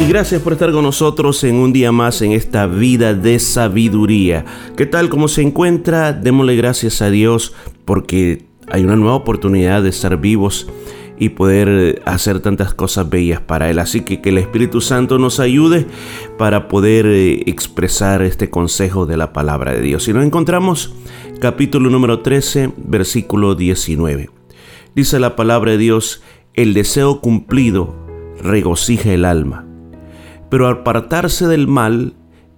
Y gracias por estar con nosotros en un día más en esta vida de sabiduría. ¿Qué tal? ¿Cómo se encuentra? Démosle gracias a Dios porque hay una nueva oportunidad de estar vivos y poder hacer tantas cosas bellas para Él. Así que que el Espíritu Santo nos ayude para poder eh, expresar este consejo de la palabra de Dios. Y nos encontramos capítulo número 13, versículo 19. Dice la palabra de Dios, el deseo cumplido regocija el alma pero apartarse del mal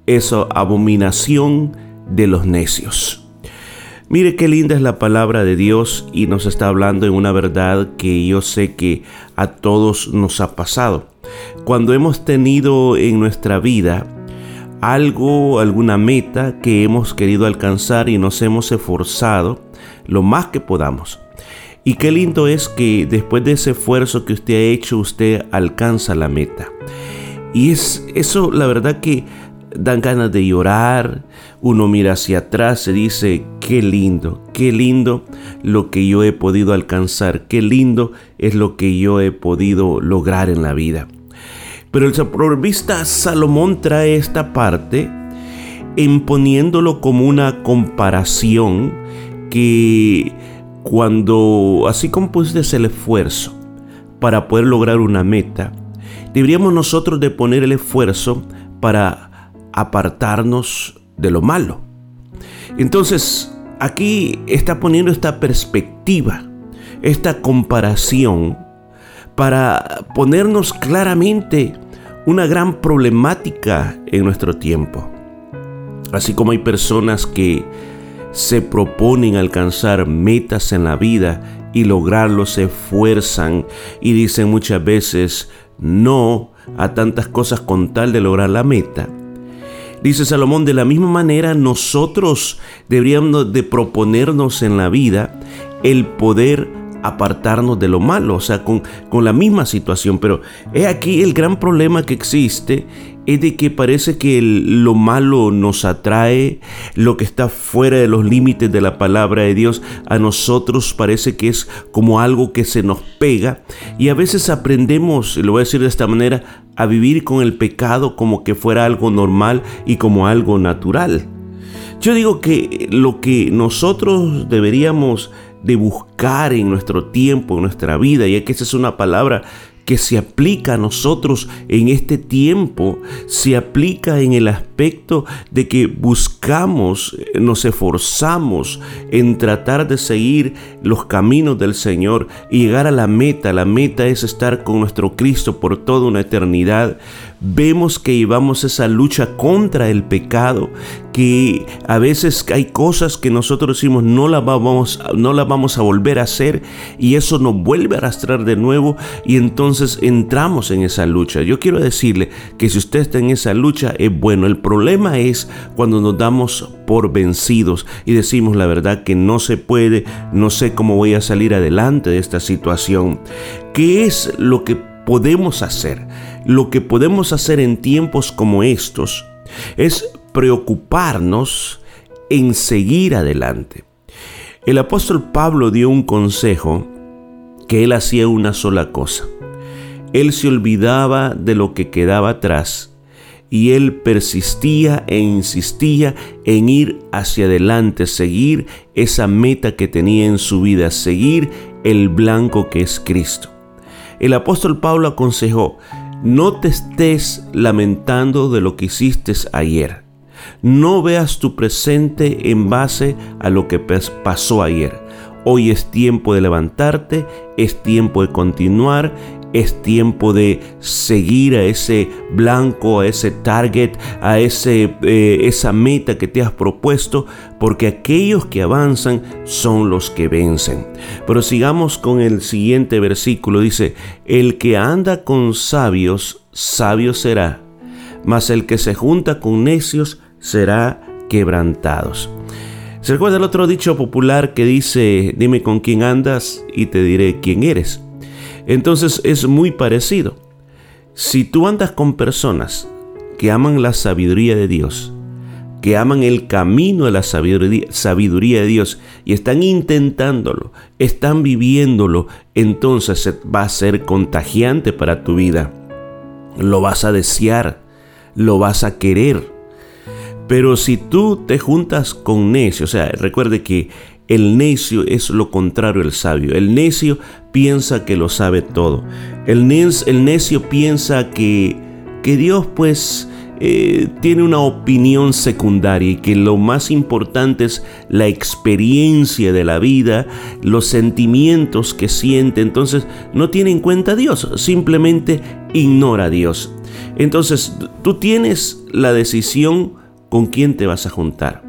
es abominación de los necios. Mire qué linda es la palabra de Dios y nos está hablando en una verdad que yo sé que a todos nos ha pasado. Cuando hemos tenido en nuestra vida algo, alguna meta que hemos querido alcanzar y nos hemos esforzado lo más que podamos. Y qué lindo es que después de ese esfuerzo que usted ha hecho, usted alcanza la meta. Y es eso, la verdad que dan ganas de llorar. Uno mira hacia atrás y dice, qué lindo, qué lindo lo que yo he podido alcanzar, qué lindo es lo que yo he podido lograr en la vida. Pero el proverbista Salomón trae esta parte imponiéndolo como una comparación que cuando así como pusiste el esfuerzo para poder lograr una meta, deberíamos nosotros de poner el esfuerzo para apartarnos de lo malo. Entonces, aquí está poniendo esta perspectiva, esta comparación, para ponernos claramente una gran problemática en nuestro tiempo. Así como hay personas que se proponen alcanzar metas en la vida y lograrlo, se esfuerzan y dicen muchas veces, no a tantas cosas con tal de lograr la meta. Dice Salomón, de la misma manera nosotros deberíamos de proponernos en la vida el poder apartarnos de lo malo, o sea, con, con la misma situación. Pero he aquí el gran problema que existe es de que parece que lo malo nos atrae, lo que está fuera de los límites de la palabra de Dios, a nosotros parece que es como algo que se nos pega y a veces aprendemos, lo voy a decir de esta manera, a vivir con el pecado como que fuera algo normal y como algo natural. Yo digo que lo que nosotros deberíamos de buscar en nuestro tiempo, en nuestra vida, y es que esa es una palabra que se aplica a nosotros en este tiempo, se aplica en el aspecto de que buscamos, eh, nos esforzamos en tratar de seguir los caminos del Señor y llegar a la meta. La meta es estar con nuestro Cristo por toda una eternidad. Vemos que llevamos esa lucha contra el pecado, que a veces hay cosas que nosotros decimos no las vamos, no las vamos a volver a hacer y eso nos vuelve a arrastrar de nuevo y entonces entramos en esa lucha. Yo quiero decirle que si usted está en esa lucha es bueno. El problema es cuando nos damos por vencidos y decimos la verdad que no se puede, no sé cómo voy a salir adelante de esta situación. ¿Qué es lo que podemos hacer? Lo que podemos hacer en tiempos como estos es preocuparnos en seguir adelante. El apóstol Pablo dio un consejo que él hacía una sola cosa. Él se olvidaba de lo que quedaba atrás y él persistía e insistía en ir hacia adelante, seguir esa meta que tenía en su vida, seguir el blanco que es Cristo. El apóstol Pablo aconsejó, no te estés lamentando de lo que hiciste ayer. No veas tu presente en base a lo que pasó ayer. Hoy es tiempo de levantarte, es tiempo de continuar es tiempo de seguir a ese blanco, a ese target, a ese, eh, esa meta que te has propuesto, porque aquellos que avanzan son los que vencen. Pero sigamos con el siguiente versículo. Dice, el que anda con sabios, sabio será, mas el que se junta con necios será quebrantados. ¿Se recuerda el otro dicho popular que dice, dime con quién andas y te diré quién eres? Entonces es muy parecido. Si tú andas con personas que aman la sabiduría de Dios, que aman el camino de la sabiduría, de Dios y están intentándolo, están viviéndolo, entonces va a ser contagiante para tu vida. Lo vas a desear, lo vas a querer. Pero si tú te juntas con necios, o sea, recuerde que el necio es lo contrario al sabio. El necio piensa que lo sabe todo. El, necio piensa que, que Dios pues eh, tiene una opinión secundaria y que lo más importante es la experiencia de la vida, los sentimientos que siente. Entonces no tiene en cuenta a Dios, simplemente ignora a Dios. Entonces tú tienes la decisión con quién te vas a juntar.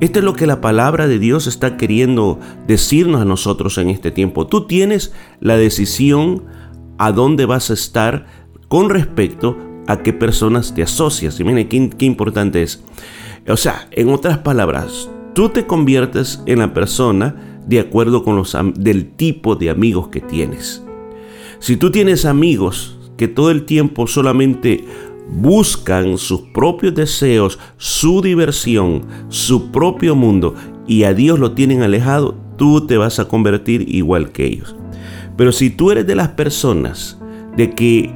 Esto es lo que la palabra de Dios está queriendo decirnos a nosotros en este tiempo. Tú tienes la decisión a dónde vas a estar con respecto a qué personas te asocias. Y miren qué, qué importante es. O sea, en otras palabras, tú te conviertes en la persona de acuerdo con los del tipo de amigos que tienes. Si tú tienes amigos que todo el tiempo solamente buscan sus propios deseos, su diversión, su propio mundo y a Dios lo tienen alejado, tú te vas a convertir igual que ellos. Pero si tú eres de las personas de que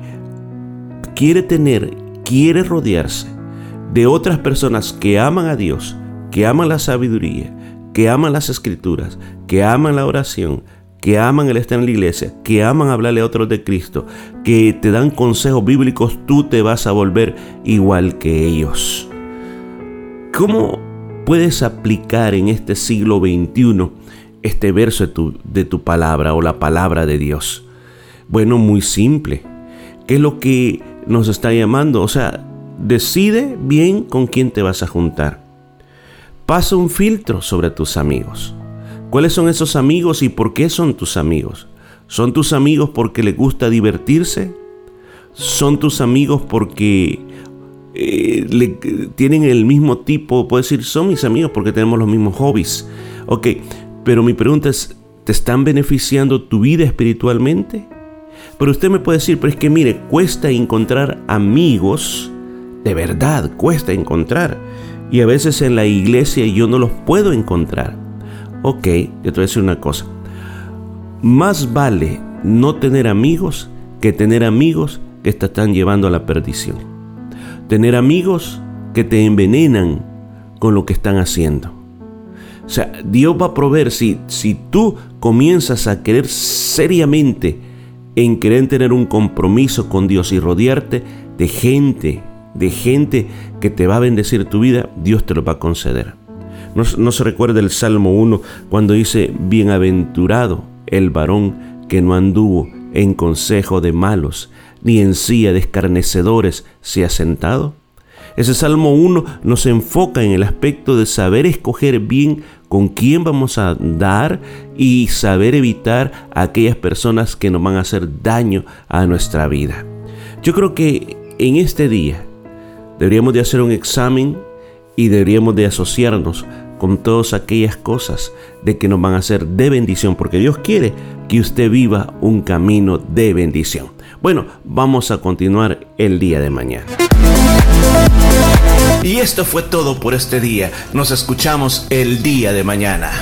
quiere tener, quiere rodearse de otras personas que aman a Dios, que aman la sabiduría, que aman las escrituras, que aman la oración, que aman el estar en la iglesia, que aman hablarle a otros de Cristo, que te dan consejos bíblicos, tú te vas a volver igual que ellos. ¿Cómo puedes aplicar en este siglo XXI este verso de tu, de tu palabra o la palabra de Dios? Bueno, muy simple. ¿Qué es lo que nos está llamando? O sea, decide bien con quién te vas a juntar. Pasa un filtro sobre tus amigos. ¿Cuáles son esos amigos y por qué son tus amigos? ¿Son tus amigos porque les gusta divertirse? ¿Son tus amigos porque eh, tienen el mismo tipo? Puedo decir, son mis amigos porque tenemos los mismos hobbies. Ok, pero mi pregunta es, ¿te están beneficiando tu vida espiritualmente? Pero usted me puede decir, pero es que mire, cuesta encontrar amigos, de verdad, cuesta encontrar. Y a veces en la iglesia yo no los puedo encontrar. Ok, yo te voy a decir una cosa. Más vale no tener amigos que tener amigos que te están llevando a la perdición. Tener amigos que te envenenan con lo que están haciendo. O sea, Dios va a proveer si, si tú comienzas a querer seriamente en querer tener un compromiso con Dios y rodearte de gente, de gente que te va a bendecir tu vida, Dios te lo va a conceder. No, se recuerda el Salmo 1 cuando dice, bienaventurado el varón que no anduvo en consejo de malos, ni en silla de escarnecedores se ha sentado. Ese Salmo 1 nos enfoca en el aspecto de saber escoger bien con quién vamos a dar y saber evitar aquellas personas que nos van a hacer daño a nuestra vida. Yo creo que en este día deberíamos de hacer un examen y deberíamos de asociarnos con todas aquellas cosas de que nos van a ser de bendición, porque Dios quiere que usted viva un camino de bendición. Bueno, vamos a continuar el día de mañana. Y esto fue todo por este día. Nos escuchamos el día de mañana.